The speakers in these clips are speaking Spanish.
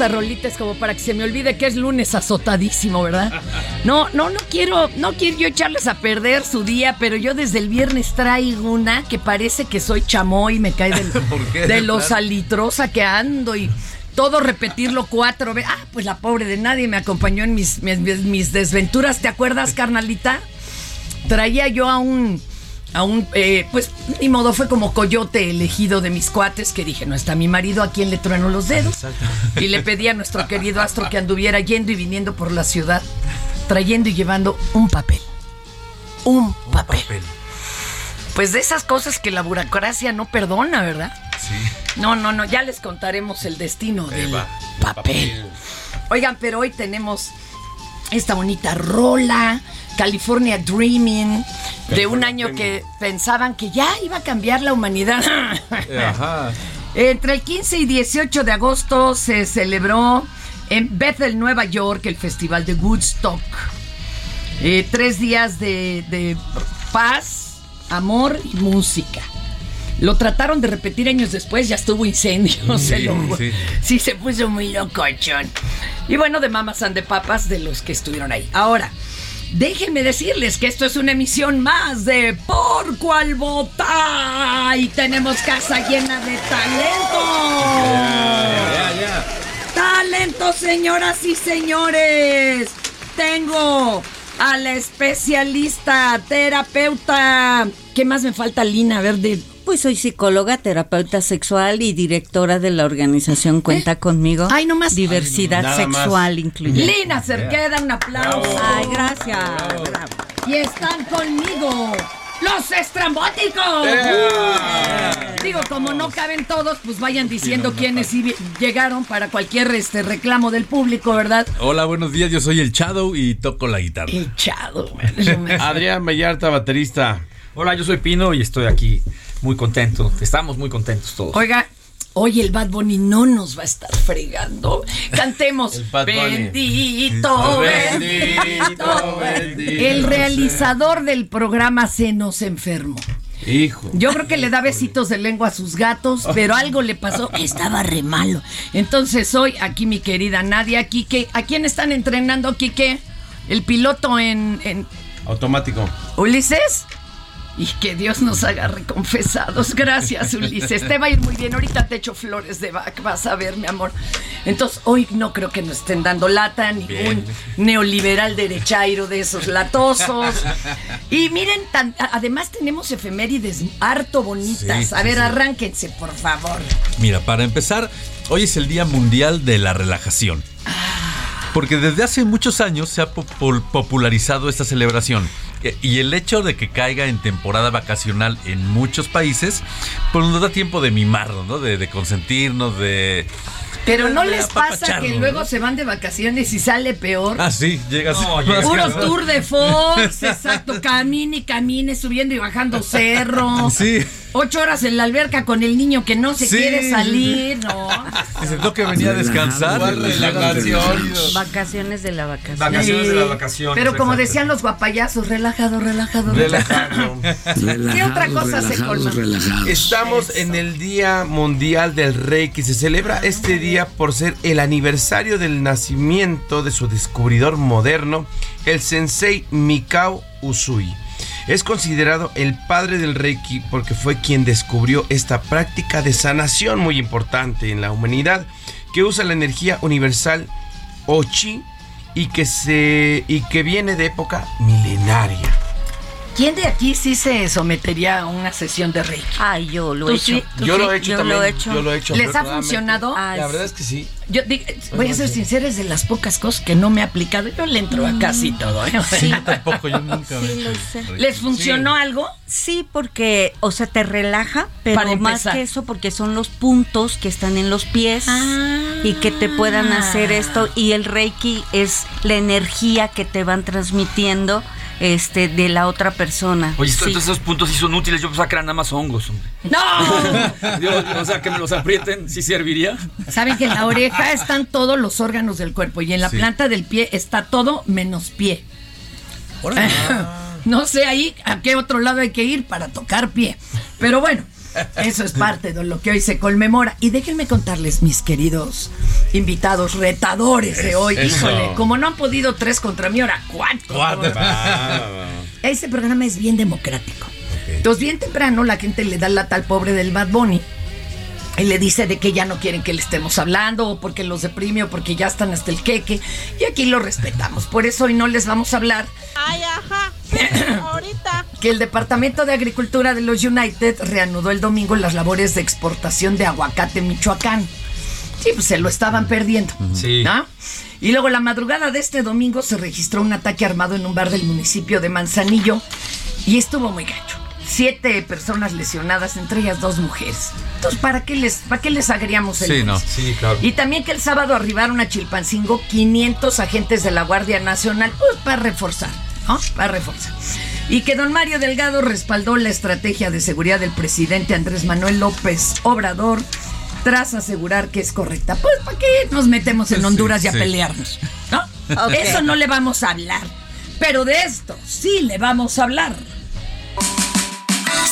Esta, esta rolita es como para que se me olvide que es lunes azotadísimo, ¿verdad? No, no, no quiero, no quiero yo echarles a perder su día, pero yo desde el viernes traigo una que parece que soy chamoy, me cae del- de ¿De lo salitrosa que ando y todo repetirlo cuatro veces. Ah, pues la pobre de nadie me acompañó en mis, mis, mis desventuras, ¿te acuerdas, carnalita? Traía yo a un, a un, eh, pues ni modo, fue como coyote elegido de mis cuates que dije, no está mi marido, ¿a quién le trueno los dedos? Y le pedí a nuestro querido astro que anduviera yendo y viniendo por la ciudad, trayendo y llevando un papel. Un papel. Pues de esas cosas que la burocracia no perdona, ¿verdad? Sí. No, no, no, ya les contaremos el destino del Eva, papel. Oigan, pero hoy tenemos esta bonita rola, California Dreaming, de un año que pensaban que ya iba a cambiar la humanidad. Ajá. Entre el 15 y 18 de agosto se celebró en Bethel, Nueva York, el Festival de Woodstock. Eh, tres días de, de paz, amor y música. Lo trataron de repetir años después, ya estuvo incendio. se Sí, lo- sí. sí, se puso muy locochón. Y bueno, de mamas and de papas de los que estuvieron ahí. Ahora, déjenme decirles que esto es una emisión más de Por Cual Vota. Y tenemos casa llena de talento. Talento, señoras y señores. Tengo a la especialista, terapeuta. ¿Qué más me falta, Lina? A ver, de... Pues soy psicóloga, terapeuta sexual y directora de la organización Cuenta Conmigo. Ay, no más. Diversidad sexual incluyente. Lina Cerqueda, un aplauso. Ay, gracias. Y están conmigo los estrambóticos. Digo, como no caben todos, pues vayan diciendo quiénes llegaron para cualquier este reclamo del público, ¿verdad? Hola, buenos días. Yo soy el Shadow y toco la guitarra. Man. Eso me- Adrián Vallarta, baterista. Hola, yo soy Pino y estoy aquí muy contento. Estamos muy contentos todos. Oiga, hoy el Bad Bunny no nos va a estar fregando. Cantemos. El Bad Bunny. Bendito, bendito. bendito. El realizador del programa se nos enfermó. Hijo. Yo creo que le da besitos de lengua a sus gatos, pero algo le pasó. Estaba re malo. Entonces hoy aquí mi querida Nadia, Quique. ¿A quién están entrenando, Quique? el piloto en, en Automático. Ulises. Y que Dios nos haga reconfesados. Gracias, Ulises. Te va a ir muy bien. Ahorita te echo flores de vaca, vas a ver, mi amor. Entonces, hoy no creo que nos estén dando lata, ningún Bien. neoliberal derechairo de esos latosos. Y miren, tan- además tenemos efemérides harto bonitas. Sí, a ver, sí. arránquense, por favor. Mira, para empezar, hoy es el Día Mundial de la Relajación. Porque desde hace muchos años se ha popul- popularizado esta celebración. Y el hecho de que caiga en temporada vacacional en muchos países, pues nos da tiempo de mimarnos, ¿no? De, de consentirnos, de... Pero no les pasa que luego ¿no? se van de vacaciones y sale peor. Ah, sí, llegas... No, llegas tour de Fox, exacto, camine y camine, subiendo y bajando cerros. Sí. Ocho horas en la alberca con el niño que no se Sí, quiere salir, no. Dices, no que venía a descansar. Vacaciones de la vacación. Vacaciones de las Sí. vacaciones. Pero como decían los guapayazos, relajado, relajado, relajado. Relajado. ¿Qué otra cosa se colma? Estamos en el Día Mundial del Reiki. Se celebra este día por ser el aniversario del nacimiento de su descubridor moderno, el sensei Mikao Usui. Es considerado el padre del Reiki porque fue quien descubrió esta práctica de sanación muy importante en la humanidad que usa la energía universal Ochi y que se y que viene de época milenaria. ¿Quién de aquí sí se sometería a una sesión de Reiki? Ay, yo lo ¿Tú he hecho. sí? ¿Tú Yo sí? lo he hecho Yo también. lo he hecho. Yo lo he hecho. ¿Les ha funcionado? Ay, La verdad es que sí. Yo di- voy a ser sincera, es de las pocas cosas que no me he aplicado. Yo le entro a casi todo. ¿eh? Sí, Tampoco, yo nunca... sí, lo sé. ¿Les funcionó algo? Sí, porque, o sea, te relaja, pero Para más que eso, porque son los puntos que están en los pies y que te puedan hacer esto. Y el Reiki es la energía que te van transmitiendo este de la otra persona. Oye, Sí. entonces esos puntos sí son útiles. Yo pensaba que eran nada más hongos, hombre. ¡No! O sea, que me los aprieten, ¿sí serviría? Saben que en la oreja están todos los órganos del cuerpo y en la Sí. planta del pie está todo menos pie. No sé ahí a qué otro lado hay que ir para tocar pie. Pero bueno, eso es parte de lo que hoy se conmemora. Y déjenme contarles, mis queridos invitados retadores de hoy. Eso. Híjole, como no han podido tres contra mí, ahora cuatro. Cuatro. Este programa es bien democrático. Entonces, bien temprano la gente le da lata al pobre del Bad Bunny. Y le dice de que ya no quieren que le estemos hablando, o porque los deprime, o porque ya están hasta el queque. Y aquí lo respetamos. Por eso hoy no les vamos a hablar Ay, ajá. Ahorita. que el Departamento de Agricultura de los United reanudó el domingo las labores de exportación de aguacate en Michoacán. Sí, pues se lo estaban perdiendo. Sí. ¿no? Y luego la madrugada de este domingo se registró un ataque armado en un bar del municipio de Manzanillo y estuvo muy gacho. Siete personas lesionadas, entre ellas dos mujeres. Entonces, ¿para qué les, para qué les agriamos el Sí, no. lunes? Sí, claro. Y también que el sábado arribaron a Chilpancingo 500 agentes de la Guardia Nacional, pues para reforzar, ¿no? Para reforzar. Y que don Mario Delgado respaldó la estrategia de seguridad del presidente Andrés Manuel López Obrador tras asegurar que es correcta. Pues para qué nos metemos en Sí, Honduras y a sí. pelearnos, ¿no? Ok. Eso no le vamos a hablar. Pero de esto sí le vamos a hablar.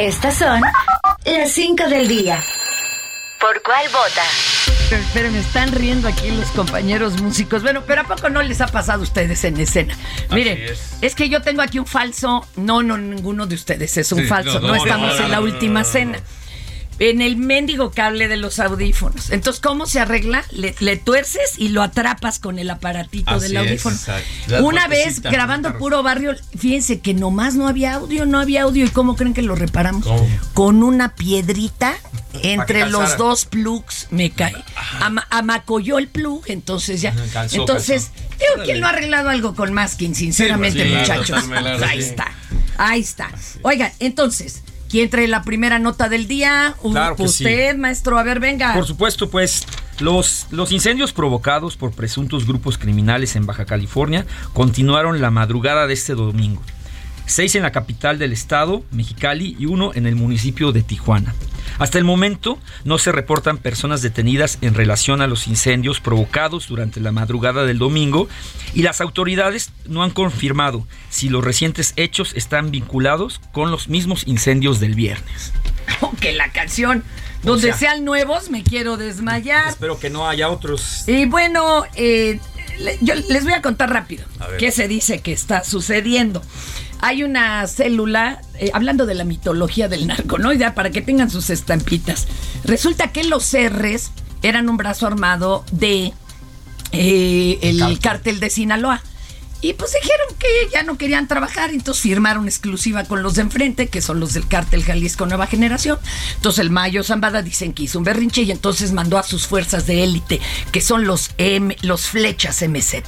Estas son las 5 del día. ¿Por cuál vota? Pero, pero me están riendo aquí los compañeros músicos. Bueno, pero ¿a poco no les ha pasado a ustedes en escena? Miren, es. es. que yo tengo aquí un falso. No, no, ninguno de ustedes es un Sí, falso. No, no, no, estamos no, en la última no, no, cena. En el mendigo cable de los audífonos. Entonces, ¿cómo se arregla? Le, le tuerces y lo atrapas con el aparatito Así del es, audífono. exacto. La Una vez grabando puro barrio, fíjense que nomás no había audio, no había audio. ¿Y cómo creen que lo reparamos? ¿Cómo? Con una piedrita entre los dos plugs me cae. Ama- amacolló el plug, entonces ya. calzó, entonces, digo, ¿quién no ha arreglado algo con masking, sinceramente, pues, sí, muchachos? claro, claro, ahí sí. está. Ahí está. Oigan, entonces, ¿quién trae la primera nota del día? Claro que Usted, maestro, a ver, venga. Por supuesto, pues Los, los incendios provocados por presuntos grupos criminales en Baja California continuaron la madrugada de este domingo. Seis en la capital del estado, Mexicali, y uno en el municipio de Tijuana. Hasta el momento no se reportan personas detenidas en relación a los incendios provocados durante la madrugada del domingo y las autoridades no han confirmado si los recientes hechos están vinculados con los mismos incendios del viernes. Que la canción, donde O sea- sean nuevos, me quiero desmayar. Espero que no haya otros. Y bueno, eh, yo les voy a contar rápido A qué se dice que está sucediendo. Hay una célula, eh, hablando de la mitología del narco, ¿no? Ya para que tengan sus estampitas. Resulta que los R's eran un brazo armado de eh, el cártel de Sinaloa. Y pues dijeron que ya no querían trabajar, entonces firmaron exclusiva con los de enfrente, que son los del cártel Jalisco Nueva Generación. Entonces el Mayo Zambada dicen que hizo un berrinche y entonces mandó a sus fuerzas de élite, que son los M, los flechas MZ.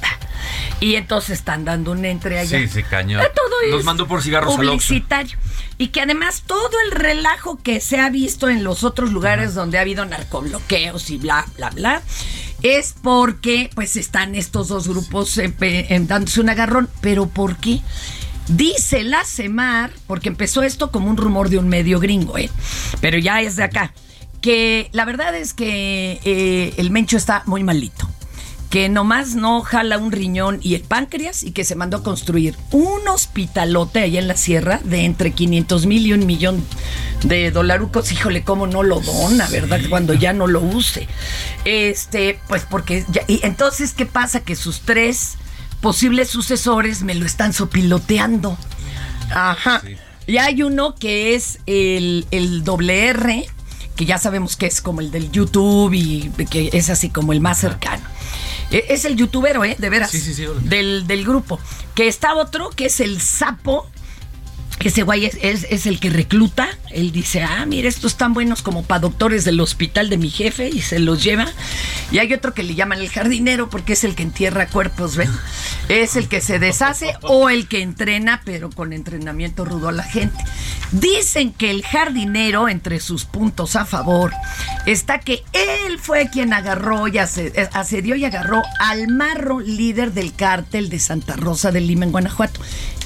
Y entonces están dando un entre allá. Sí, sí, cañón. Todo Los mandó por cigarros al publicitario. Y que además todo el relajo que se ha visto en los otros lugares donde ha habido narcobloqueos y bla, bla, bla, es porque pues están estos dos grupos eh, em, dándose un agarrón. ¿Pero por qué? Dice la CEMAR, porque empezó esto como un rumor de un medio gringo, ¿eh? pero ya es de acá, que la verdad es que eh, el Mencho está muy malito que nomás no jala un riñón y el páncreas y que se mandó a construir un hospitalote allá en la sierra de entre 500 mil y un millón de dolarucos. Híjole, cómo no lo dona, ¿verdad? Cuando ya no lo use. Este, pues porque ya, y entonces, ¿qué pasa? Que sus tres posibles sucesores me lo están sopiloteando. Ajá. Y hay uno que es el, el doble R, que ya sabemos que es como el del YouTube y que es así como el más cercano. E- Es el youtubero, ¿eh? De veras. Sí, sí, sí. Del, del grupo. Que está otro, que es el sapo. Que Ese güey es, es- el que recluta. Él dice, ah, mira, estos están buenos como para doctores del hospital de mi jefe y se los lleva. Y hay otro que le llaman el jardinero porque es el que entierra cuerpos, ¿ven? Es el que se deshace o el que entrena, pero con entrenamiento rudo a la gente. Dicen que el jardinero, entre sus puntos a favor, está que él fue quien agarró y eh, asedió y agarró al marro líder del cártel de Santa Rosa de Lima en Guanajuato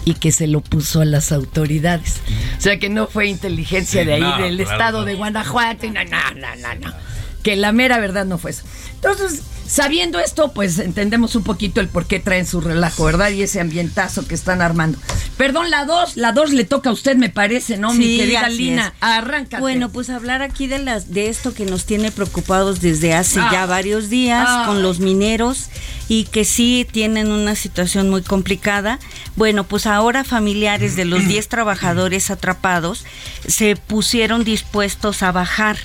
y que se lo puso a las autoridades. O sea que no fue inteligencia Sí, de ahí, no, del claro, estado no. de Guanajuato. y No, no, no, no, no. Que la mera verdad no fue eso. Entonces, sabiendo esto, pues entendemos un poquito el por qué traen su relajo, ¿verdad? Y ese ambientazo que están armando. Perdón, la dos, la dos le toca a usted, me parece, ¿no? Mi Sí, querida así Lina, es. arráncate. Bueno, pues hablar aquí de las de esto que nos tiene preocupados desde hace Ah. ya varios días Ah. con los mineros y que sí tienen una situación muy complicada. Bueno, pues ahora familiares de los 10 trabajadores atrapados se pusieron dispuestos a bajar,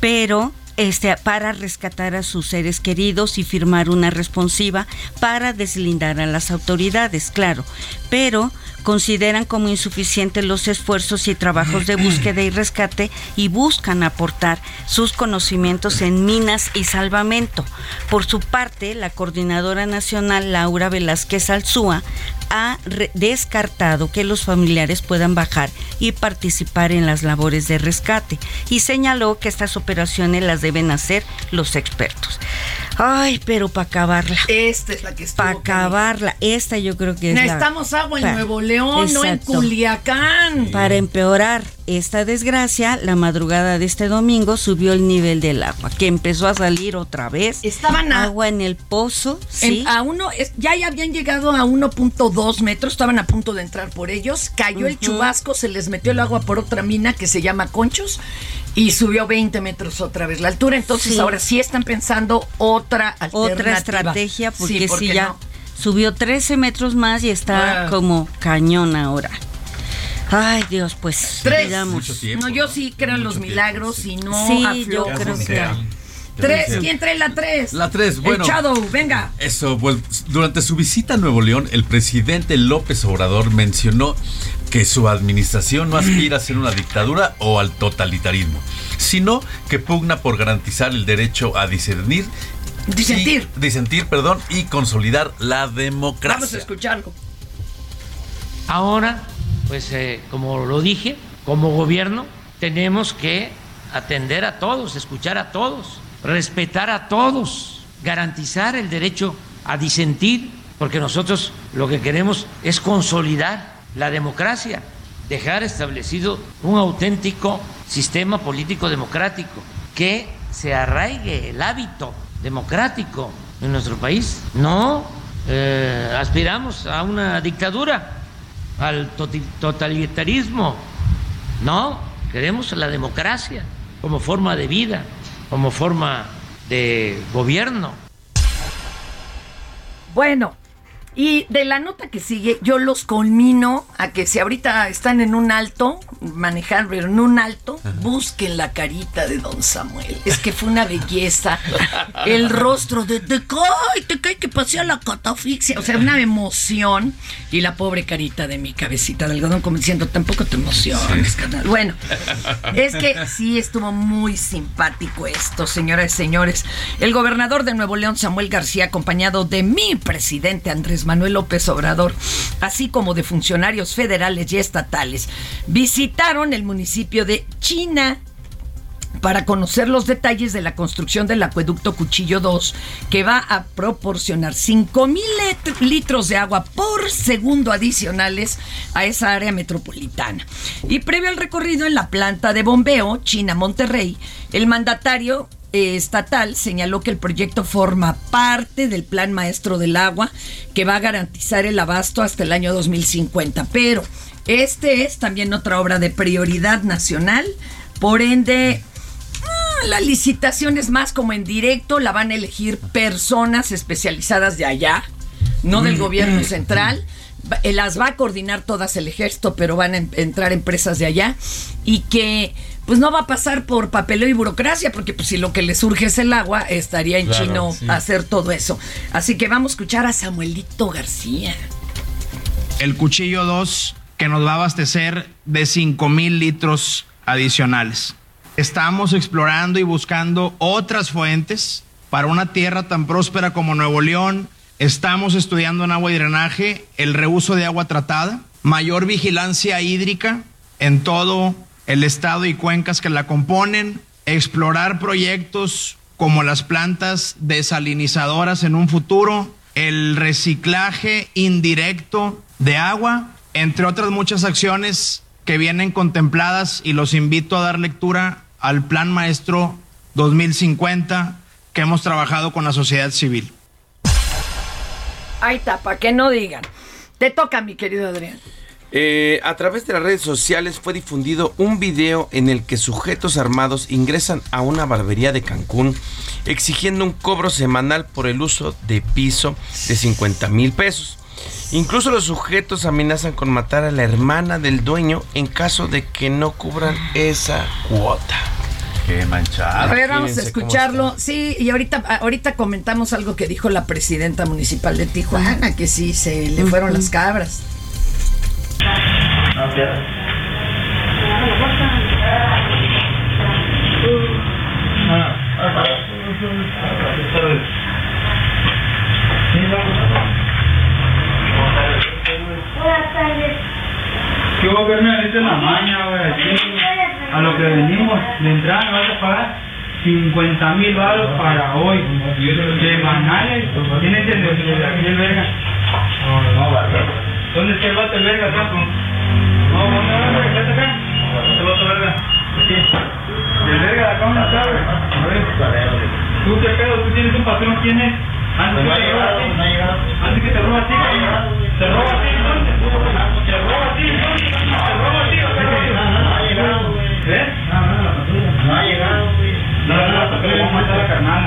pero este, para rescatar a sus seres queridos y firmar una responsiva para deslindar a las autoridades, claro. Pero consideran como insuficientes los esfuerzos y trabajos de búsqueda y rescate y buscan aportar sus conocimientos en minas y salvamento. Por su parte, la coordinadora nacional Laura Velázquez Alzúa ha descartado que los familiares puedan bajar y participar en las labores de rescate y señaló que estas operaciones las deben hacer los expertos. Ay, pero para acabarla. Esta es la que estuvo Para acabarla. Esta yo creo que es la- Necesitamos agua en pa- Nuevo León, no en. Culiacán. Para empeorar esta desgracia, la madrugada de este domingo subió el nivel del agua, que empezó a salir otra vez. Estaban a- agua en el pozo, En- sí. a uno, ya, ya habían llegado a 1.2 metros, estaban a punto de entrar por ellos, cayó el chubasco, se les metió el agua por otra mina que se llama Conchos y subió 20 metros otra vez la altura, entonces Sí. ahora sí están pensando otra alternativa. otra estrategia, porque Sí, ya no. subió 13 metros más y está Ah. como cañón ahora. Ay, Dios, pues. Tres. Mucho tiempo, no, yo sí creo en los tiempo, milagros sí. y no Sí, yo creo mi que-. Tres, ¿quién trae la tres? La tres, bueno. El Shadow, venga. Eso, pues, durante su visita a Nuevo León, el presidente López Obrador mencionó que su administración no aspira a ser una dictadura o al totalitarismo, sino que pugna por garantizar el derecho a discernir. Disentir. y- disentir, perdón, y consolidar la Vamos a democracia. escucharlo. Ahora, pues eh, como lo dije, como gobierno tenemos que atender a todos, escuchar a todos respetar a todos, garantizar el derecho a disentir, porque nosotros lo que queremos es consolidar la democracia, dejar establecido un auténtico sistema político democrático, que se arraigue el hábito democrático en nuestro país. No eh, aspiramos a una dictadura, al totalitarismo. No, queremos la democracia como forma de vida, como forma de gobierno. Bueno, y de la nota que sigue, yo los culmino a que si ahorita están en un alto, manejar, pero en un alto, busquen la carita de don Samuel. Es que fue una belleza. El rostro de te cae, te cae que pasé a la catafixia. O sea, una emoción. Y la pobre carita de mi cabecita de algodón como diciendo, tampoco te emociones, carnal. Bueno, es que sí estuvo muy simpático esto, señoras y señores. El gobernador de Nuevo León, Samuel García, acompañado de mi presidente Andrés Manuel López Obrador, así como de funcionarios federales y estatales, visitaron el municipio de China para conocer los detalles de la construcción del acueducto Cuchillo 2, que va a proporcionar 5 mil litros de agua por segundo adicionales a esa área metropolitana. Y previo al recorrido en la planta de bombeo China-Monterrey, el mandatario eh, estatal señaló que el proyecto forma parte del Plan Maestro del Agua que va a garantizar el abasto hasta el año 2050. Pero este es también otra obra de prioridad nacional, por ende Ah, La licitación es más como en directo, la van a elegir personas especializadas de allá, no del gobierno central. Va- eh, Las va a coordinar todas el ejército, pero van a entrar empresas de allá y que pues no va a pasar por papeleo y burocracia, porque pues si lo que le surge es el agua, estaría en Claro, chino sí. hacer todo eso. Así que vamos a escuchar a Samuelito García. el cuchillo 2 que nos va a abastecer de 5 mil litros adicionales. Estamos explorando y buscando otras fuentes para una tierra tan próspera como Nuevo León. Estamos estudiando en agua y drenaje el reuso de agua tratada, mayor vigilancia hídrica en todo el estado y cuencas que la componen, explorar proyectos como las plantas desalinizadoras en un futuro, el reciclaje indirecto de agua, entre otras muchas acciones que vienen contempladas y los invito a dar lectura al Plan Maestro 2050 que hemos trabajado con la sociedad civil. Ahí está, para que no digan. Te toca, mi querido Adrián. Eh, a través de las redes sociales fue difundido un video en el que sujetos armados ingresan a una barbería de Cancún exigiendo un cobro semanal por el uso de piso de 50 mil pesos. Incluso los sujetos amenazan con matar a la hermana del dueño en caso de que no cubran esa cuota. Qué manchado. A ver, vamos a escucharlo. Sí, y ahorita, ahorita comentamos algo que dijo la presidenta municipal de Tijuana, que sí, se le fueron las cabras. Buenas. ¿Qué la maña, güey. A lo que venimos de entrada, me vas a pagar 50 mil baros para hoy. Semanales. ¿Quién es el de aquí, verga? No, no, ¿Dónde está el vato, el verga, saco? No, ¿dónde va, güey? ¿Está acá? ¿El vato, verga? Aquí. ¿Y el verga de acá dónde está, güey? A ver. ¿Tú qué pedo? ¿Tú tienes un patrón? ¿Quién es? Antes que te roba a ti. Antes que te roba a ti. ¿Te roba a ti entonces? ¿Te roba a ti entonces? ¿Te roba a ti o? No ha llegado, güey. ¿Eh? No ha llegado, güey. No, no, no, vamos a matar a la carnal.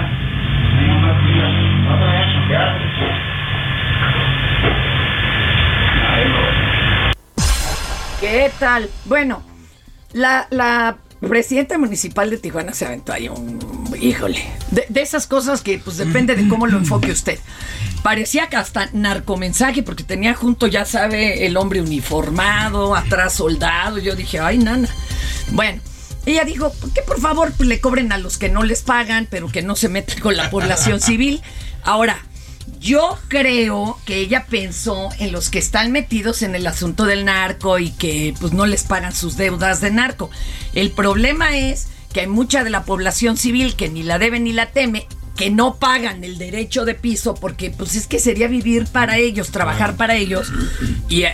No te vayas a chambear. ¿Qué tal? Bueno, la, presidenta municipal de Tijuana se aventó ahí un... Híjole, de, de esas cosas que pues depende de cómo lo enfoque usted. Parecía que hasta narcomensaje porque tenía junto, ya sabe, el hombre uniformado, atrás soldado. Yo dije, ay, nana. Bueno, ella dijo que por favor pues, le cobren a los que no les pagan, pero que no se metan con la población civil. Ahora, yo creo que ella pensó en los que están metidos en el asunto del narco y que pues no les pagan sus deudas de narco. El problema es que hay mucha de la población civil que ni la debe ni la teme, que no pagan el derecho de piso porque pues es que sería vivir para ellos, trabajar para ellos y eh,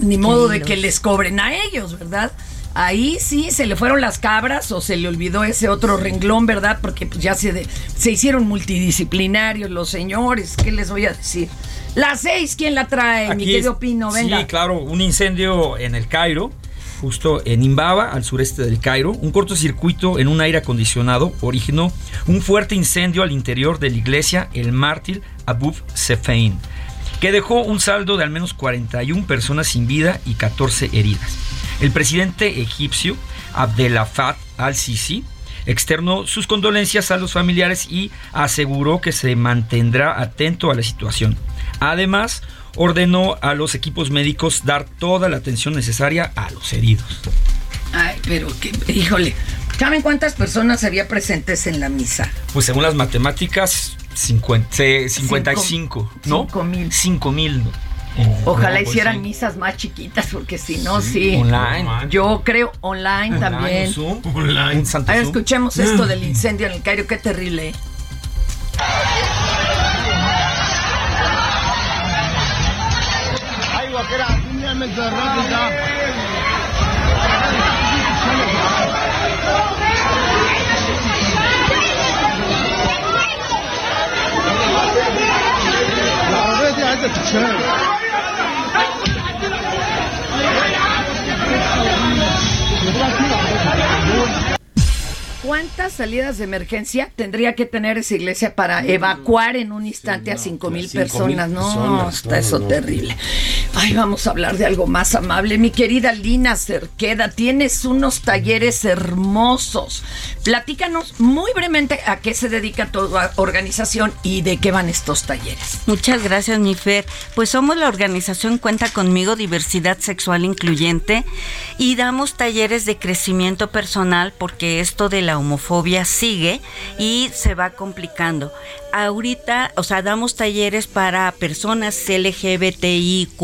ni modo de que les cobren a ellos, ¿verdad? Ahí sí se le fueron las cabras o se le olvidó ese otro renglón, ¿verdad? Porque pues, ya se, de- se hicieron multidisciplinarios los señores, ¿qué les voy a decir? Las seis, ¿quién la trae? Mi Aquí querido Pino, venga. Sí, claro, un incendio en el Cairo, justo en Imbaba, al sureste del Cairo. Un cortocircuito en un aire acondicionado originó un fuerte incendio al interior de la iglesia El Mártir Abu Sefein, que dejó un saldo de al menos 41 personas sin vida y 14 heridas. El presidente egipcio Abdel Fattah al-Sisi externó sus condolencias a los familiares y aseguró que se mantendrá atento a la situación. Además, ordenó a los equipos médicos dar toda la atención necesaria a los heridos. Ay, pero que, híjole, ¿saben cuántas personas había presentes en la misa? Pues según las matemáticas, 50, eh, 55, ¿no? 5 mil. 5 mil. No, pues hicieran sí. misas más chiquitas, porque si no, sí. Online. Yo creo online, Online, también. Zoom. Un santo A ver, Zoom. escuchemos esto del incendio en el Cairo, qué terrible. 还在吃。哎，我不。¿Cuántas salidas de emergencia tendría que tener esa iglesia para evacuar en un instante a cinco mil cinco mil personas? No, personas, está no, eso no. terrible. Ay, vamos a hablar de algo más amable. Mi querida Lina Cerqueda, tienes unos talleres hermosos. Platícanos muy brevemente a qué se dedica tu organización y de qué van estos talleres. Muchas gracias, mi Fer. Pues somos la organización Cuenta conmigo, Diversidad Sexual Incluyente, y damos talleres de crecimiento personal porque esto de la homofobia sigue y se va complicando. Ahorita, o sea, damos talleres para personas LGBTIQ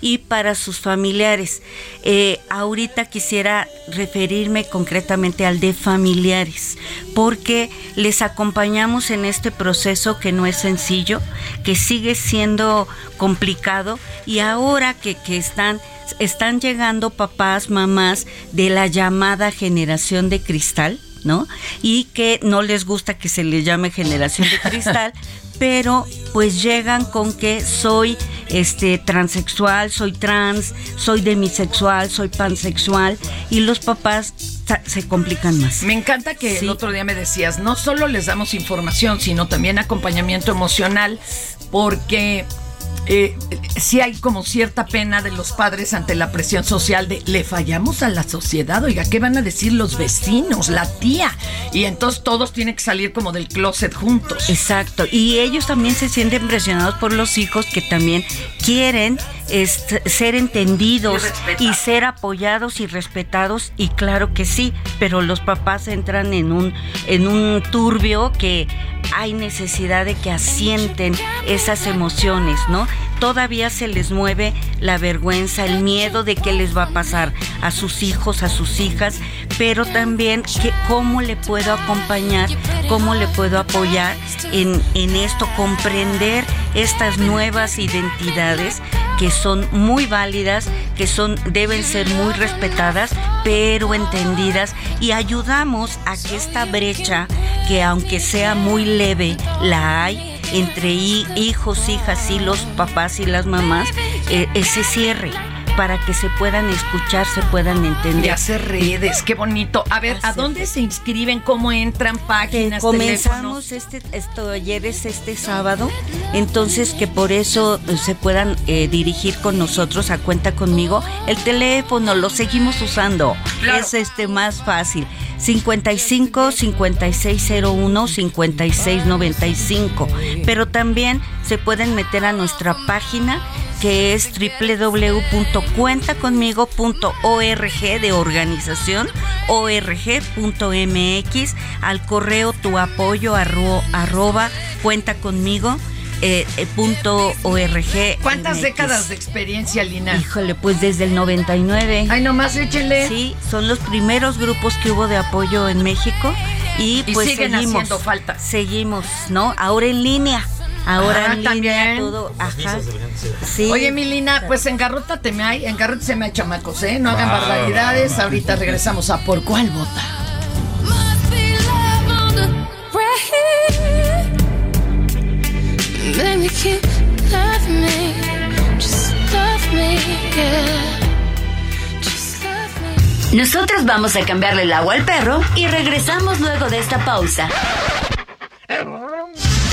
y para sus familiares. Eh, ahorita quisiera referirme concretamente al de familiares, porque les acompañamos en este proceso que no es sencillo, que sigue siendo complicado y ahora que, que están están llegando papás, mamás de la llamada generación de cristal, ¿no? Y que no les gusta que se les llame generación de cristal, pero pues llegan con que soy este transexual, soy trans, soy demisexual, soy pansexual y los papás se complican más. Me encanta que Sí. el otro día me decías, no solo les damos información, sino también acompañamiento emocional, porque eh, sí hay como cierta pena de los padres ante la presión social de le fallamos a la sociedad, oiga, ¿qué van a decir los vecinos, la tía? Y entonces todos tienen que salir como del closet juntos. Exacto, y ellos también se sienten presionados por los hijos que también quieren ser entendidos Y y ser apoyados y respetados y claro que sí, pero los papás entran en un en un turbio que hay necesidad de que asienten esas emociones, ¿no? Todavía se les mueve la vergüenza, el miedo de qué les va a pasar a sus hijos, a sus hijas, pero también que, cómo le puedo acompañar, cómo le puedo apoyar en, en esto, comprender estas nuevas identidades que son muy válidas, que son deben ser muy respetadas, pero entendidas y ayudamos a que esta brecha que aunque sea muy leve la hay entre hi- hijos, hijas y los papás y las mamás eh, eh, se cierre para que se puedan escuchar, se puedan entender. Y hacer redes, qué bonito. A ver, ¿a dónde se inscriben? ¿Cómo entran? Páginas, teléfonos. Comenzamos este, este talleres este sábado, entonces que por eso eh, se puedan eh, dirigir con nosotros a cuenta conmigo. El teléfono lo seguimos usando, Claro. es este más fácil. 55 5601 5695. Pero también se pueden meter a nuestra página que es www.cuentaconmigo.org de organización org.mx al correo tu apoyo arro- arroba cuenta conmigo eh, eh, punto .org. ¿Cuántas MX. décadas de experiencia, Lina? Híjole, pues desde el 99. Ay, nomás échenle. Sí, son los primeros grupos que hubo de apoyo en México y, Y pues siguen seguimos. haciendo falta. Seguimos, ¿no? Ahora en línea. Ahora Ah, en línea también. todo. Ajá. Sí. Oye, mi Lina, pues engarrótate me hay, engarrótate me hay chamacos, ¿eh? No hagan barbaridades. Ahorita regresamos a Por Cuál Vota. Nosotros vamos a cambiarle el agua al perro y regresamos luego de esta pausa.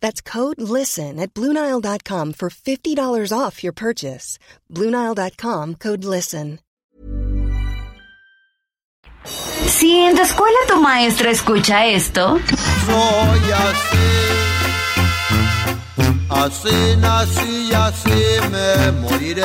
That's code LISTEN at Bluenile.com for $50 off your purchase. Bluenile.com code LISTEN. Si en la escuela tu maestra escucha esto, Soy así, así nací y así me moriré.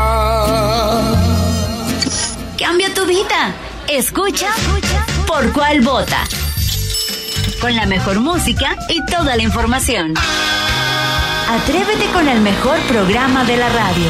Vida. Escucha, por cuál vota. Con la mejor música y toda la información. Atrévete con el mejor programa de la radio.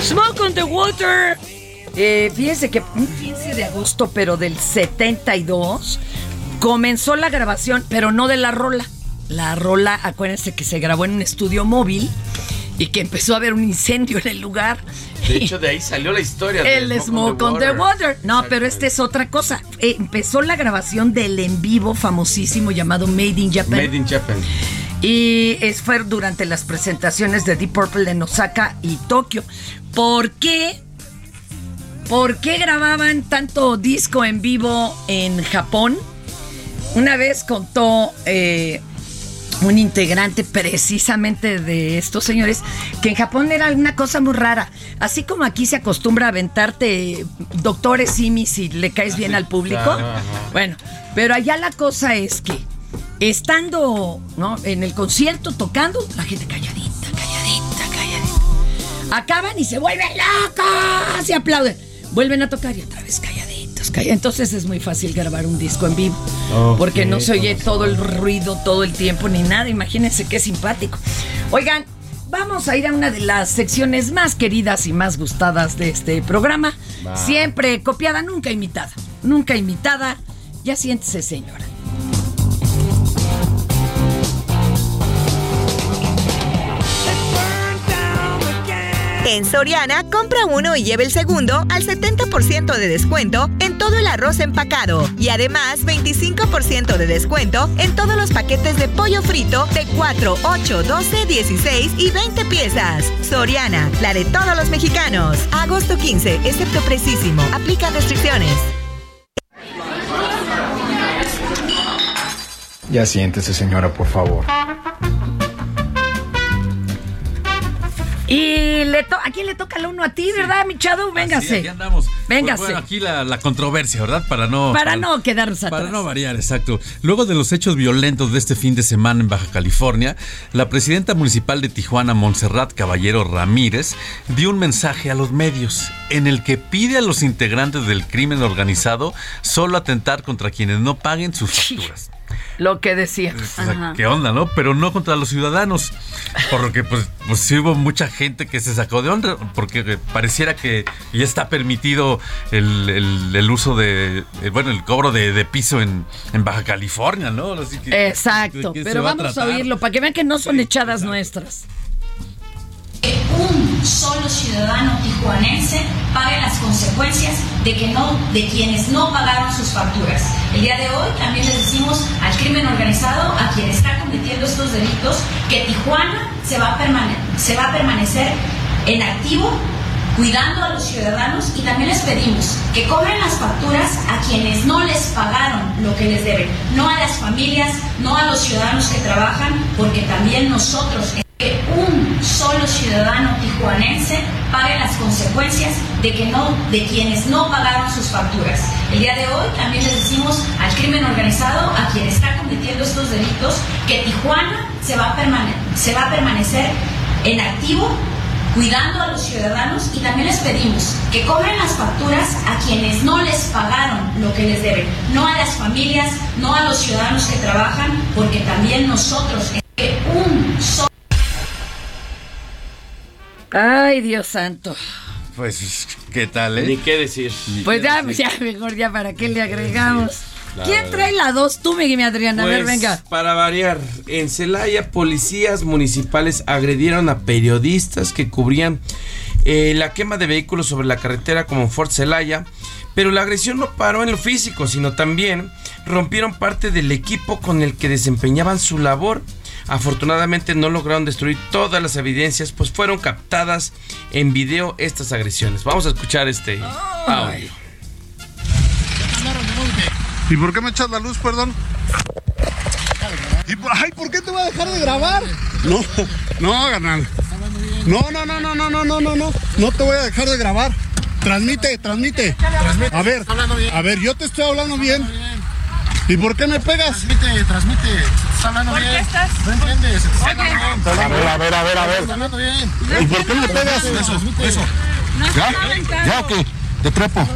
Smoke on the Water. Eh, fíjense que un 15 de agosto, pero del 72, comenzó la grabación, pero no de la rola. La rola, acuérdense que se grabó en un estudio móvil y que empezó a haber un incendio en el lugar. De hecho, de ahí salió la historia. de El Smoke on the Water. No, pero esta es otra cosa. Empezó la grabación del en vivo famosísimo llamado Made in Japan. Made in Japan. Y es, fue durante las presentaciones de Deep Purple en Osaka y Tokio. ¿Por qué? ¿Por qué grababan tanto disco en vivo en Japón? Una vez contó eh, un integrante precisamente de estos señores que en Japón era una cosa muy rara. Así como aquí se acostumbra a aventarte doctores simis si le caes bien al público. Bueno, pero allá la cosa es que estando ¿no? en el concierto tocando, la gente calladita, calladita, calladita. Acaban y se vuelven locos y aplauden. Vuelven a tocar y otra vez calladitos. Entonces es muy fácil grabar un disco en vivo. Porque no se oye todo el ruido todo el tiempo ni nada. Imagínense qué simpático. Oigan, vamos a ir a una de las secciones más queridas y más gustadas de este programa. Siempre copiada, nunca imitada. Nunca imitada. Ya siéntese, señora. En Soriana, compra uno y lleve el segundo al 70% de descuento en todo el arroz empacado. Y además, 25% de descuento en todos los paquetes de pollo frito de 4, 8, 12, 16 y 20 piezas. Soriana, la de todos los mexicanos. Agosto 15, excepto precisísimo. Aplica restricciones. Ya siéntese, señora, por favor. Y le to- ¿a quién le toca el uno a ti, verdad, mi Chadu? Sí, Véngase. aquí andamos. Véngase. Bueno, aquí la, la controversia, ¿verdad? Para no. para no quedarnos atrás. Para no variar, exacto. Luego de los hechos violentos de este fin de semana en Baja California, la presidenta municipal de Tijuana, Montserrat Caballero Ramírez, dio un mensaje a los medios en el que pide a los integrantes del crimen organizado solo atentar contra quienes no paguen sus facturas. Lo que decía. O sea, ¿Qué onda, no? Pero no contra los ciudadanos. Por lo que, pues, pues sí hubo mucha gente que se sacó de onda, porque pareciera que ya está permitido el, el- el uso de, eh, bueno, el cobro de, de piso en, en Baja California, ¿no? Así que- Exacto, ¿de qué se pero va vamos a, oírlo para que vean que no son echadas nuestras. un solo ciudadano tijuanense pague las consecuencias de que no de quienes no pagaron sus facturas. El día de hoy también les decimos al crimen organizado, a quien está cometiendo estos delitos, que Tijuana se va a, se va a permanecer en activo cuidando a los ciudadanos y también les pedimos que cobren las facturas a quienes no les pagaron lo que les deben, no a las familias, no a los ciudadanos que trabajan, porque también nosotros que un solo ciudadano tijuanense pague las consecuencias de que no de quienes no pagaron sus facturas. El día de hoy también les decimos al crimen organizado, a quien está cometiendo estos delitos, que Tijuana se va a, permane- se va a permanecer en activo cuidando a los ciudadanos y también les pedimos que cobren las facturas a quienes no les pagaron lo que les deben, no a las familias, no a los ciudadanos que trabajan, porque también nosotros, que un solo Ay, Dios santo. Pues, ¿qué tal, eh? Ni qué decir. Pues ya, ya, mejor ya, ¿para qué le agregamos? La ¿Quién verdad. trae la dos? Tú, Miguel Adriana. a ver, Pues, venga. Para variar, en Celaya, policías municipales agredieron a periodistas que cubrían eh, la quema de vehículos sobre la carretera como Fort Celaya. Pero la agresión no paró en lo físico, sino también rompieron parte del equipo con el que desempeñaban su labor. Afortunadamente no lograron destruir todas las evidencias, pues fueron captadas en video estas agresiones. Vamos a escuchar este audio. ¿Y por qué me echas la luz, perdón? ¿Y por, ay, ¿por qué te voy a dejar de grabar? No, no, carnal. No, no, no, no, no, no, no, no, no. No te voy a dejar de grabar. Transmite, transmite. A ver, a ver, yo te estoy hablando bien. ¿Y por qué me pegas? Transmite, transmite. Estás hablando ¿Por qué bien. estás? No entiendes. A ver, a ver, a ver, a ver. Estás hablando bien. ¿Y por qué me pegas? Eso, eso. ¿Ya? ¿Ya o qué? Te trepo.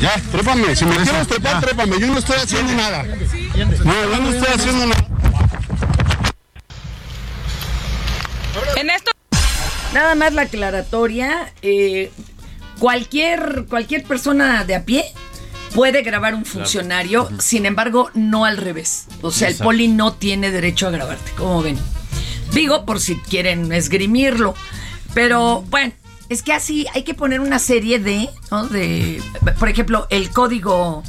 Ya, trépame. Si me quieres trepar, trépame. Yo no estoy haciendo nada. No, yo no estoy haciendo nada. En esto. Nada más la aclaratoria. eh, cualquier, cualquier persona de a pie puede grabar un funcionario, sin embargo, no al revés. O sea, el poli no tiene derecho a grabarte, como ven. Digo, por si quieren esgrimirlo. Pero bueno, es que así hay que poner una serie de, ¿no? de por ejemplo, el código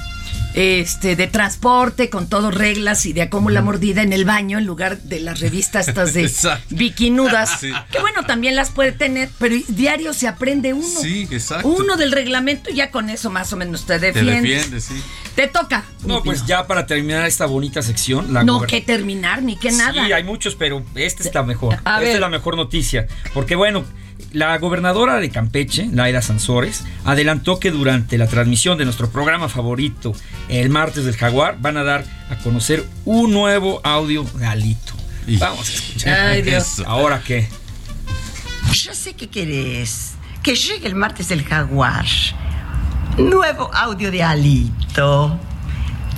este de transporte con todo reglas y de acumula mordida en el baño en lugar de las revistas estas de bikinudas. Sí. Que bueno, también las puede tener, pero diario se aprende uno. Sí, exacto. Uno del reglamento y ya con eso más o menos te Te defiendes. defiende, sí. Te toca. No, pues ya para terminar esta bonita sección. La no que terminar ni que nada. Sí, hay muchos, pero esta es la mejor. A esta ver. es la mejor noticia. Porque bueno, la gobernadora de Campeche, Laira Sansores, adelantó que durante la transmisión de nuestro programa favorito, el martes del Jaguar, van a dar a conocer un nuevo audio de Alito. Vamos a escuchar. Ay, Dios. Eso. ¿Ahora qué? Yo sé que querés. Que llegue el martes del jaguar. Nuevo audio de Alito.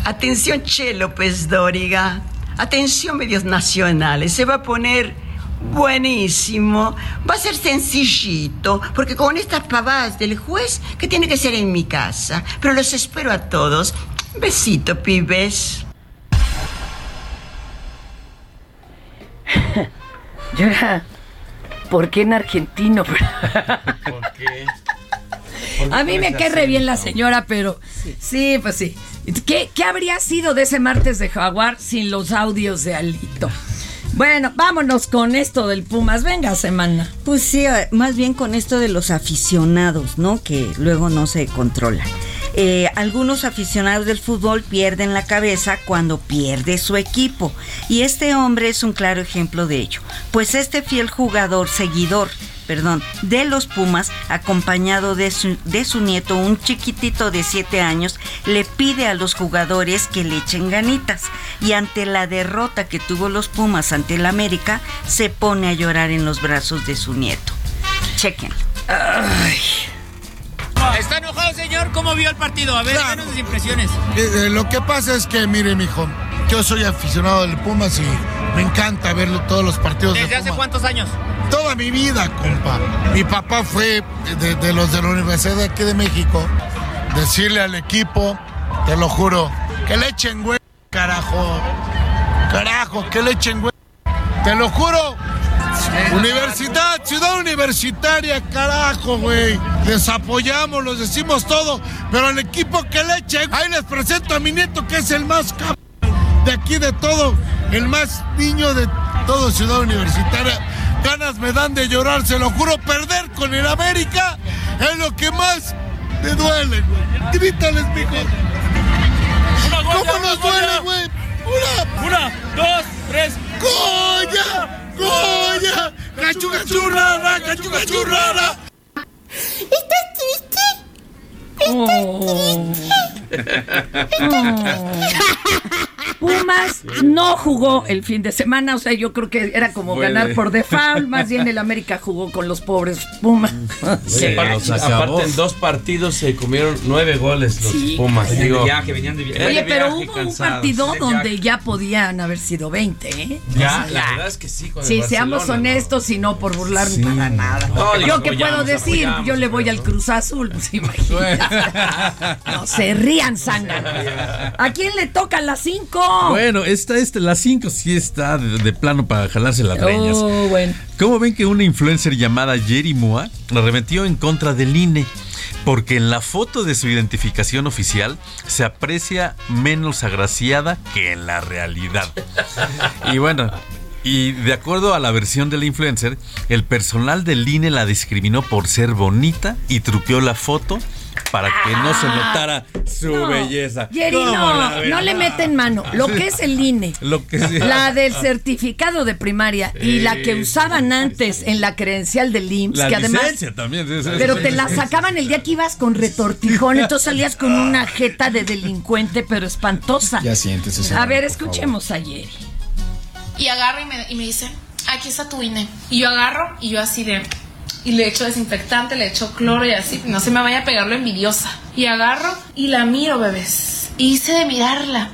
Atención, Che López Dóriga. Atención, medios nacionales. Se va a poner buenísimo. Va a ser sencillito. Porque con estas pavadas del juez, que tiene que ser en mi casa. Pero los espero a todos. Besito, pibes. Yo era, ¿Por qué en argentino? ¿Por qué? A mí me cae re bien la señora, pero sí, pues sí. ¿Qué, qué habría sido de ese martes de Jaguar sin los audios de Alito? Bueno, vámonos con esto del Pumas. Venga, semana. Pues sí, más bien con esto de los aficionados, ¿no? Que luego no se controlan. Eh, algunos aficionados del fútbol pierden la cabeza cuando pierde su equipo. Y este hombre es un claro ejemplo de ello. Pues este fiel jugador, seguidor, perdón, de los Pumas, acompañado de su, de su nieto, un chiquitito de 7 años, le pide a los jugadores que le echen ganitas. Y ante la derrota que tuvo los Pumas ante el América, se pone a llorar en los brazos de su nieto. Chequen. ¿Está enojado, señor? ¿Cómo vio el partido? A ver, denos sus impresiones. Eh, eh, lo que pasa es que, mire, mijo, yo soy aficionado del Pumas y me encanta ver todos los partidos de ¿Desde hace Pumas. cuántos años? Toda mi vida, compa. Mi papá fue de, de los de la Universidad de aquí de México. Decirle al equipo, te lo juro, que le echen güey, carajo. Carajo, que le echen güey. Te lo juro. Universidad, ciudad universitaria, carajo, güey. Les apoyamos, los decimos todo, pero al equipo que le echen, ahí les presento a mi nieto que es el más cabrón de aquí de todo, el más niño de todo ciudad universitaria. Ganas me dan de llorar, se lo juro, perder con el América es lo que más me duele, güey. Grítales, mijo. ¿Cómo nos duele, güey? Una, una, dos, tres. ¡Goya! ¡Goya! ¡Cachuga churrada! ¡Cachuga churrada! ¿Estás triste? Oh. Pumas no jugó el fin de semana, o sea, yo creo que era como Puede. ganar por default, más bien el América jugó con los pobres Pumas. Sí, aparte, aparte, en dos partidos se comieron nueve goles los Sí, Pumas. Venían de digo. viaje, venían de viaje. Oye, pero hubo un partido De donde ya podían haber sido 20, ¿eh? Ya, O sea, la verdad es que sí. Con el Sí, seamos honestos y no por burlarme Sí. para nada. No, digo, yo qué puedo decir, apoyamos, yo le voy al Cruz Azul, pues imagínate. no se rían, Sanga. ¿A quién le toca las 5? Bueno, esta, esta, la 5 sí está de, de plano para jalarse las greñas. Oh, bueno. ¿Cómo ven que una influencer llamada Jerry Moa arremetió en contra del INE? Porque en la foto de su identificación oficial se aprecia menos agraciada que en la realidad. Y bueno, y de acuerdo a la versión de la influencer, el personal del INE la discriminó por ser bonita y truqueó la foto para que no se notara su No, belleza. Jerry, ¿Cómo no, no le meten mano. Lo que es el INE. Lo que sea. La del certificado de primaria y la que usaban antes en la credencial del IMSS, La que además también. sí, sí, Pero sí. te la sacaban el día que ibas con retortijón, entonces salías con una jeta de delincuente, pero espantosa. Ya siéntese, A señora, ver, por favor. escuchemos a Jerry. Y agarra y me, y me dice, aquí está tu INE. Y yo agarro y yo así de... Y le echo desinfectante, le echo cloro y así, no se me vaya a pegar lo envidiosa. Y agarro y la miro, bebés. Y hice de mirarla.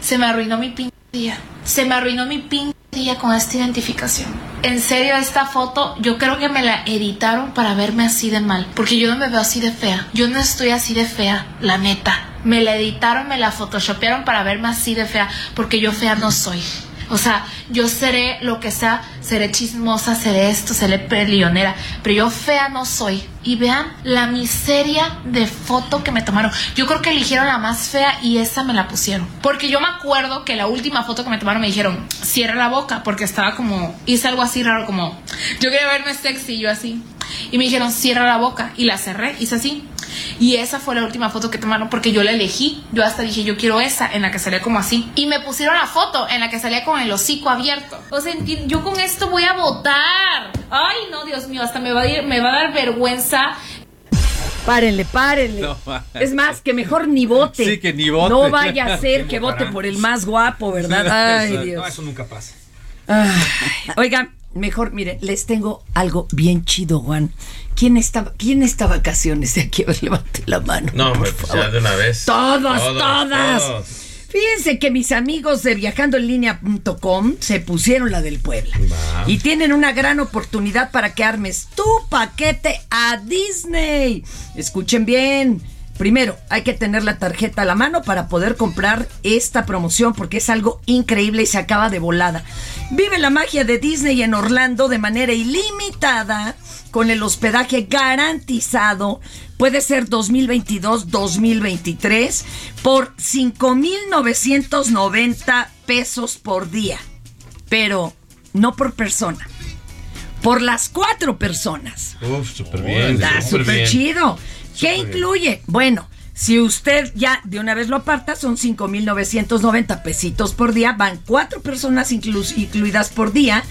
Se me arruinó mi pinche día. Se me arruinó mi pinche día con esta identificación. En serio, esta foto, yo creo que me la editaron para verme así de mal. Porque yo no me veo así de fea. Yo no estoy así de fea, la neta. Me la editaron, me la photoshopearon para verme así de fea. Porque yo fea no soy. O sea, yo seré lo que sea, seré chismosa, seré esto, seré peleonera, pero yo fea no soy. Y vean la miseria de foto que me tomaron. Yo creo que eligieron la más fea y esa me la pusieron. Porque yo me acuerdo que la última foto que me tomaron me dijeron, cierra la boca, porque estaba como, hice algo así raro, como, yo quería verme sexy, yo así. Y me dijeron, cierra la boca. Y la cerré, hice así. Y esa fue la última foto que tomaron porque yo la elegí. Yo hasta dije, yo quiero esa, en la que salía como así. Y me pusieron la foto en la que salía con el hocico abierto. O sea, yo con esto voy a votar. Ay, no, Dios mío, hasta me va a dar vergüenza. Párenle, párenle. No, es más, que mejor ni vote. Sí, que ni vote. No vaya a ser ¿Qué que vote por el más guapo, ¿verdad? Ay, Dios. No, eso nunca pasa. Ay, Oigan, mejor, mire, les tengo algo bien chido, Juan. ¿Quién está, quién está vacaciones de aquí? A ver, levante la mano. No, por hombre, pues favor. ya de una vez. Todos, todas. todos. Fíjense que mis amigos de viajandoenlinea.com se pusieron la del Puebla. Y tienen una gran oportunidad para que armes tu paquete a Disney. Escuchen bien. Primero, hay que tener la tarjeta a la mano para poder comprar esta promoción porque es algo increíble y se acaba de volada. Vive la magia de Disney en Orlando de manera ilimitada con el hospedaje garantizado. Puede ser 2022-2023 por 5,990 pesos por día. Pero no por persona. Por las cuatro personas. Uf, súper bien. Está súper chido. ¿Qué bien. incluye? Bueno, Si usted ya de una vez lo aparta, son 5,990 pesitos por día. Van cuatro personas inclu- incluidas por día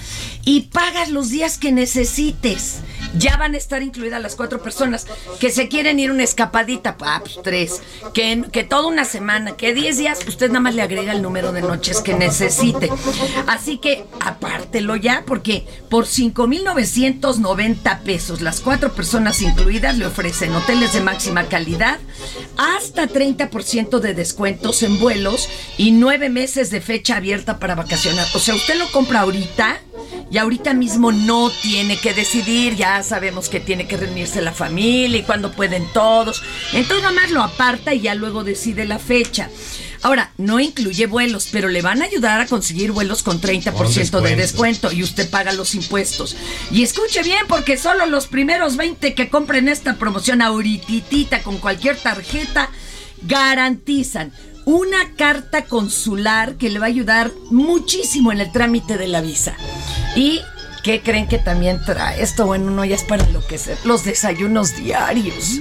y pagas los días que necesites. Ya van a estar incluidas las cuatro personas que se quieren ir una escapadita, ah, pues tres, que, que toda una semana, que 10 días, usted nada más le agrega el número de noches que necesite. Así que apártelo ya, porque por 5,990 pesos, las cuatro personas incluidas le ofrecen hoteles de máxima calidad, hasta 30% de descuentos en vuelos y nueve meses de fecha abierta para vacacionar. O sea, usted lo compra ahorita y ahorita mismo no tiene que decidir, ya sabemos que tiene que reunirse la familia y cuando pueden todos. Entonces nada más lo aparta y ya luego decide la fecha. Ahora, no incluye vuelos, pero le van a ayudar a conseguir vuelos con 30% de descuento. descuento y usted paga los impuestos. Y escuche bien, porque solo los primeros 20 que compren esta promoción ahorita con cualquier tarjeta garantizan una carta consular que le va a ayudar muchísimo en el trámite de la visa. ¿Y qué creen que también trae? Esto, bueno, no ya es para enloquecer. Los desayunos diarios.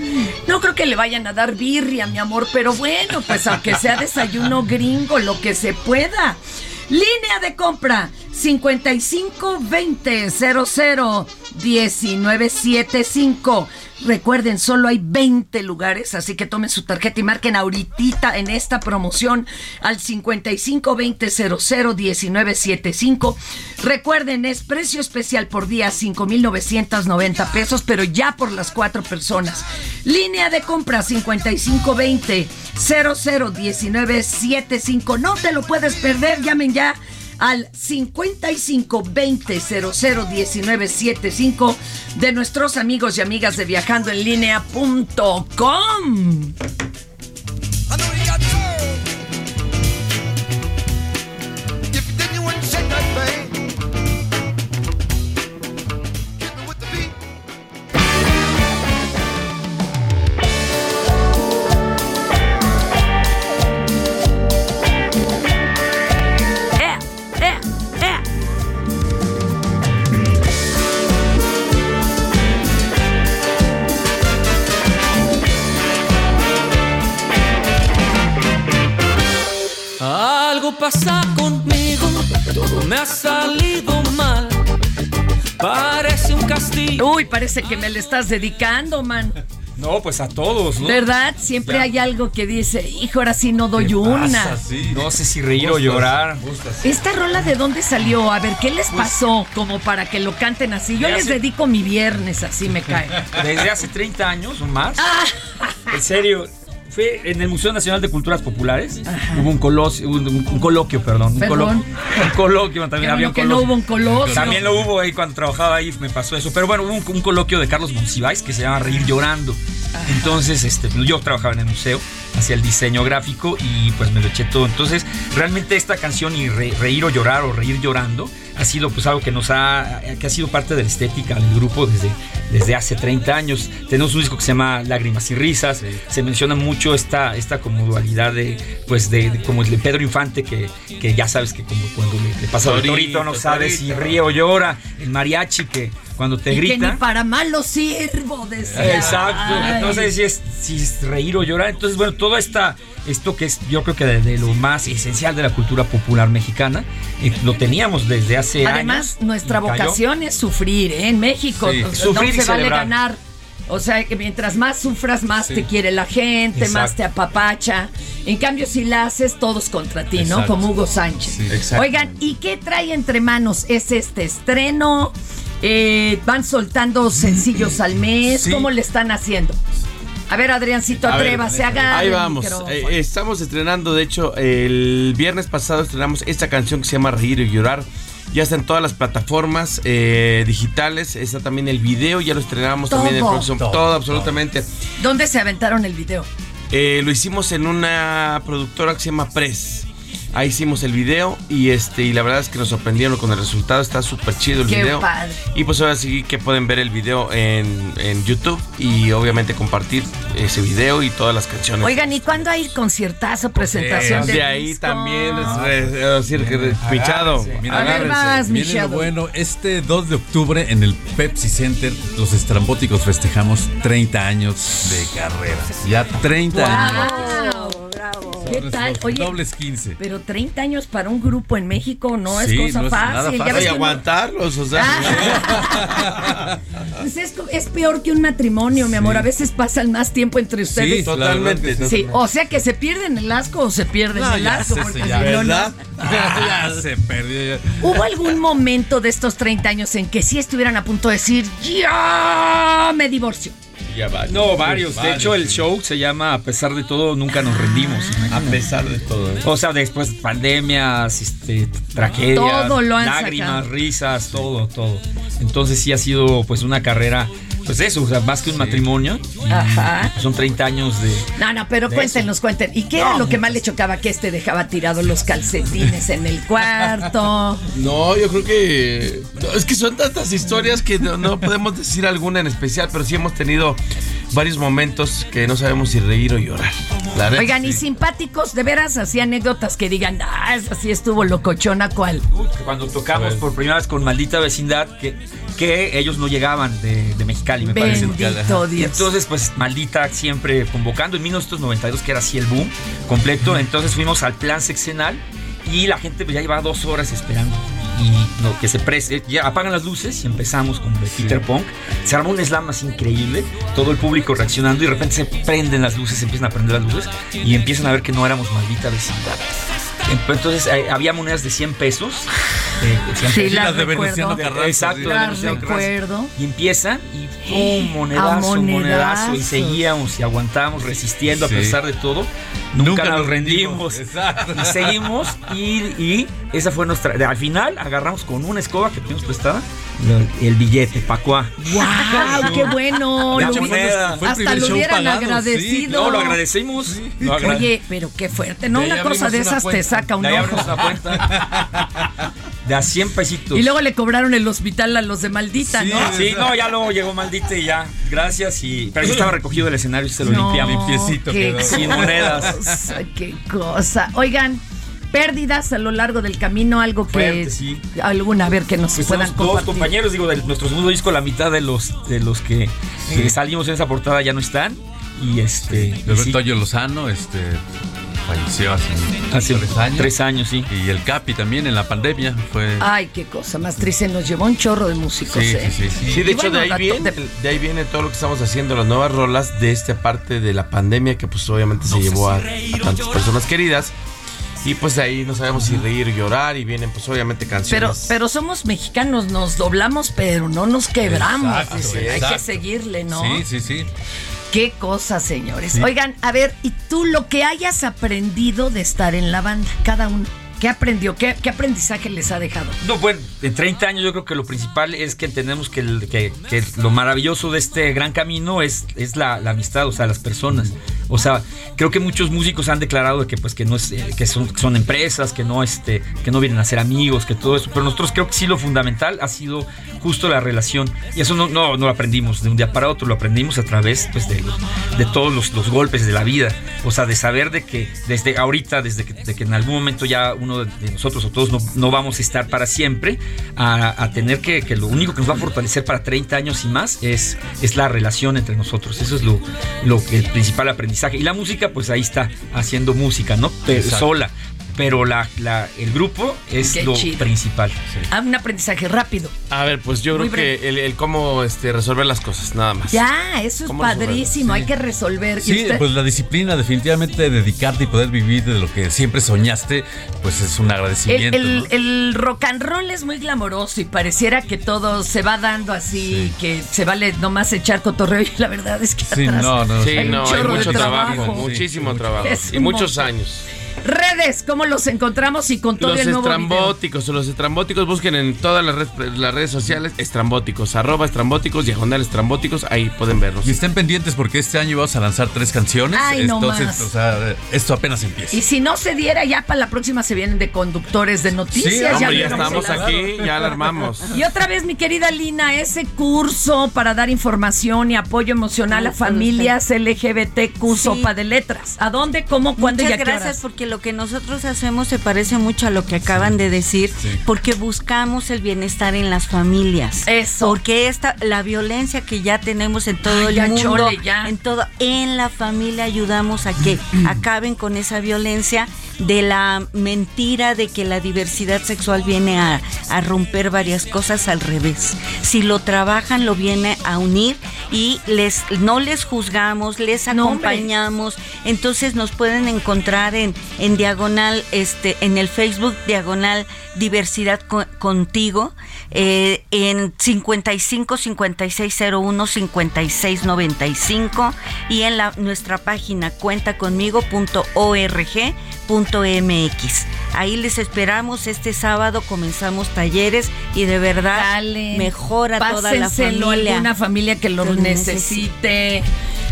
No creo que le vayan a dar birria, mi amor, pero bueno, pues aunque sea desayuno gringo, lo que se pueda. Línea de compra 5520 00 1975. Recuerden, solo hay 20 lugares, así que tomen su tarjeta y marquen ahorita en esta promoción al 5520 00 1975. Recuerden, es precio especial por día 5,990 pesos, pero ya por las cuatro personas. Línea de compra 5520 00 1975. No te lo puedes perder, llamen ya al 5520-001975 de nuestros amigos y amigas de viajandoenlinea.com. Uy, parece que me le estás dedicando, man. No, pues a todos, ¿no? ¿Verdad? Siempre Ya. hay algo que dice, hijo, ahora sí no doy una. No sé si reír o llorar. ¿Esta rola de dónde salió? A ver, ¿qué les pasó como para que lo canten así? Yo les hace- dedico mi viernes, así me cae. Desde hace 30 años o más. Ah. En serio. En el Museo Nacional de Culturas Populares. Hubo un, un, un- un coloquio, perdón. Un, Perdón. colo- un coloquio, también había un que no coloquio. hubo un colosio. También lo hubo ahí cuando trabajaba ahí, me pasó eso. Pero bueno, hubo un, un coloquio de Carlos Monsiváis que se llama Reír Llorando. Entonces, este, yo trabajaba en el museo, hacía el diseño gráfico y pues me lo eché todo. Entonces, realmente esta canción y Re- Reír o Llorar o Reír Llorando ha sido pues algo que nos ha, que ha sido parte de la estética del grupo desde, desde hace 30 años. Tenemos un disco que se llama Lágrimas y Risas. Se menciona mucho esta, esta como dualidad de, pues de, de- como el de Pedro Infante, que, que ya sabes que como cuando le, le pasa al Torito, no sabe si ríe o llora. El mariachi que cuando te Y que grita. ni para malo sirvo, decía. Exacto. Ay. Entonces, si es, si es reír o llorar. Entonces, bueno, todo esta, esto que es, yo creo que de, de lo más esencial de la cultura popular mexicana, eh, lo teníamos desde hace Además, años. nuestra y cayó. vocación es sufrir, ¿eh? En México Sí. o sea, Sufrir no se vale ganar. O sea, que mientras más sufras, más Sí. te quiere la gente, Exacto. más te apapacha. En cambio, si la haces, todos contra ti, ¿no? Como Hugo Sánchez. Sí. Exacto. Oigan, ¿y qué trae entre manos? ¿Es este estreno? Eh, ¿Van soltando sencillos al mes? Sí. ¿Cómo le están haciendo? A ver, Adriancito, atrévase, haga Ahí vamos. micrófono. Eh, estamos estrenando, de hecho, el viernes pasado estrenamos esta canción que se llama Reír y Llorar. Ya está en todas las plataformas eh, digitales. Está también el video, ya lo estrenamos también el Todo. próximo. Todo, Todo, absolutamente. ¿Dónde se aventaron el video? Eh, lo hicimos en una productora que se llama Press. Ahí hicimos el video y este y la verdad es que nos sorprendieron con el resultado. Está súper chido el Qué video. padre. Y pues ahora sí que pueden ver el video en, en YouTube y obviamente compartir ese video y todas las canciones. Oigan, ¿y cuándo hay conciertazo, presentación de, de ahí disco? también es, es- es decir que pichado. Mira, A ver, agárrense. vas, mi Viene lo bueno. Este 2 de octubre en el Pepsi Center, los estrambóticos festejamos 30 años de carrera. Ya 30 años. ¿Qué tal? Oye, Dobles 15. pero 30 años para un grupo en México no es Sí, cosa no es nada fácil. Ya fácil. ves Y aguantarlos, o sea. Pues es, co- es peor que un matrimonio, mi amor. A veces pasan más tiempo entre ustedes. Sí, totalmente. Sí, o sea que se pierden el asco o se pierden No, el ya asco. porque ya. si no, no. ¿Verdad? ya se perdió. ya. ¿Hubo algún momento de estos 30 años en que sí estuvieran a punto de decir, ya me divorcio? Ya. No, varios. De varios, hecho, el sí. show se llama A pesar de todo, nunca nos rendimos. A pesar de todo. ¿eh? O sea, después pandemias, este, tragedias, Todo lo han lágrimas, sacado. risas, todo, todo. Entonces sí ha sido pues una carrera, pues eso, o sea, más que un matrimonio. Ajá. Son 30 años de... No, no, pero cuéntenos, cuenten. ¿Y qué era lo que más le chocaba? Que este dejaba tirados los calcetines en el cuarto. No, yo creo que. es que son tantas historias que no, no podemos decir alguna en especial, pero sí hemos tenido varios momentos que no sabemos si reír o llorar. La Oigan, y simpáticos, de veras, así anécdotas que digan, ah, esa sí estuvo locochona, ¿cuál? Cuando tocamos por primera vez con Maldita Vecindad, que, que ellos no llegaban de, de Mexicali, me parece. Bendito Y Dios. entonces, pues, Maldita siempre convocando en 1992, que era así el boom completo. Entonces fuimos al plan sexenal y la gente pues, ya llevaba dos horas esperando. Y no, que se preste, ya apagan las luces y empezamos con Peter Punk. Se armó un slam así increíble, todo el público reaccionando y de repente se prenden las luces, se empiezan a prender las luces y empiezan a ver que no éramos maldita vecindad. Entonces eh, había monedas de 100 pesos. eh, 100 Sí, pesos. las de recuerdo. Venustiano Carranza, Exacto, de Las Carranza. recuerdo. Y empieza y ¡pum! A Monedazo, monedazo. Y seguíamos y aguantamos resistiendo Sí. a pesar de todo. Nunca, Nunca nos rendimos. rendimos. Exacto. Y seguimos y, y esa fue nuestra... de- al final agarramos con una escoba que teníamos prestada el billete, Pacuá. ¡Wow! ¡Qué bueno! Lo- el hasta lo hubieran pagado, sí. agradecido. No, lo agradecemos. Lo agrade- Oye, pero qué fuerte, ¿no? Una cosa de esas te saca un de ojo. de a 100 pesitos. Y luego le cobraron el hospital a los de maldita, Sí, ¿no? sí, no, ya luego llegó maldita y ya. Gracias y. Pero ya estaba recogido el escenario y se lo No, limpiamos. limpiecito qué quedó. Sin monedas. cosa, Qué cosa. Oigan, pérdidas a lo largo del camino, algo que Fuerte, sí. alguna a ver que nos Pues puedan compartir. compañeros, digo, de nuestro segundo disco, la mitad de los de los que eh, salimos en esa portada ya no están. Y este. y Alberto sí, Toyo Lozano, este, falleció hace, hace tres años. Tres años, sí. Y el Capi también en la pandemia fue. Ay, qué cosa más triste. Nos llevó un chorro de músicos, Sí, ¿eh? sí, sí, Sí, de Y hecho, bueno, de, ahí viene, de- de ahí viene todo lo que estamos haciendo, las nuevas rolas de esta parte de la pandemia que pues obviamente se llevó a, a tantas personas queridas. Y pues de ahí no sabemos si reír o llorar y vienen pues obviamente Pero, canciones. pero somos mexicanos, nos doblamos, pero no nos quebramos. Exacto, dicen. Hay que exacto. seguirle, ¿no? Sí, sí, sí. Qué cosa, señores. Sí. Oigan, a ver, ¿y tú lo que hayas aprendido de estar en la banda? Cada uno. ¿Qué aprendió? ¿Qué, qué aprendizaje les ha dejado? No, bueno, en 30 años yo creo que lo principal es que entendemos que, el- que- que lo maravilloso de este gran camino es, es la, la amistad, o sea, las personas. O sea, creo que muchos músicos han declarado de que pues que no es, eh, que son, que son empresas, que no este, que no vienen a ser amigos, que todo eso. Pero nosotros creo que sí lo fundamental ha sido justo la relación. Y eso no, no, no lo aprendimos de un día para otro, lo aprendimos a través pues, de, de todos los, los golpes de la vida. O sea, de saber de que desde ahorita, desde que, de que en algún momento ya uno de nosotros o todos no, no vamos a estar para siempre, a, a tener que, que lo único que nos va a fortalecer para 30 años y más es, es la relación entre nosotros. Eso es lo, lo que el principal aprendizaje. Y la música, pues ahí está, haciendo música, ¿no? Exacto. sola. Pero la, la- el grupo es Qué lo chido. principal. Ah, un aprendizaje rápido. A ver, pues yo Muy creo que el, el cómo este, resolver las cosas, nada más. Ya, eso es padrísimo. Hay que resolver. ¿Y Sí, usted? pues la disciplina, definitivamente dedicarte y poder vivir de lo que siempre soñaste, pues es un agradecimiento. el- ¿no? el rock and roll es muy glamoroso y pareciera que todo se va dando así, que se vale nomás echar cotorreo y la verdad es que Sí, atrás no, no. Sí, hay un no, hay chorro de mucho trabajo, trabajo. muchísimo Sí, trabajo. Y un muchos montón. años. Redes, ¿cómo los encontramos y con todo Los el nuevo video? estrambóticos, los estrambóticos, busquen en todas las, red- las redes sociales estrambóticos, arroba estrambóticos, diagonal estrambóticos, ahí pueden vernos. Y estén pendientes porque este año vamos a lanzar tres canciones. Ay, no entonces, más. o sea, esto apenas empieza. Y si no se diera, ya para la próxima se vienen de conductores de noticias. Sí, hombre, ya estamos aquí, ya la armamos. Y otra vez, mi querida Lina, ese curso para dar información y apoyo emocional a familias LGBTQ Sopa de Letras. ¿A dónde, cómo, cuándo y Muchas a qué gracias horas? porque lo que nosotros hacemos se parece mucho a lo que acaban de decir, porque buscamos el bienestar en las familias. Eso. Porque esta la violencia que ya tenemos en todo Ay, el ya, mundo, chole, ya. en todo en la familia ayudamos a que acaben con esa violencia de la mentira de que la diversidad sexual viene a, a romper varias cosas al revés. Si lo trabajan, lo viene a unir y les no les juzgamos, les No, acompañamos. Entonces nos pueden encontrar en, en diagonal, este, en el Facebook diagonal diversidad Co- contigo, eh, en 55 5601 5695 y en la, nuestra página cuentaconmigo.org.mx. Ahí les esperamos este sábado comenzamos talleres y de verdad Dale. mejora toda la familia. alguna familia que lo Que lo necesite.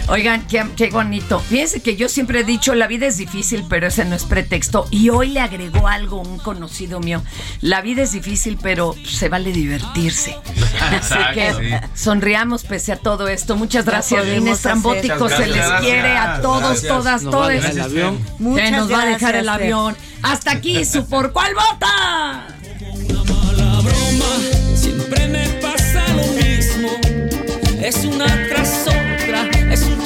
Oigan, qué, qué bonito. Fíjense que yo siempre he dicho, la vida es difícil, pero ese no es pretexto. Y hoy le agregó algo un conocido mío. La vida es difícil, pero se vale divertirse. Así que Sí. sonriamos pese a todo esto. Muchas gracias, Inés Trambótico. Se les Gracias. quiere a todos, Gracias. todas, Nos va a todas. dejar el avión. Que Muchas nos va a dejar el avión. Hasta aquí, su ¿Por cuál vota? Siempre me pasa lo mismo. Es una un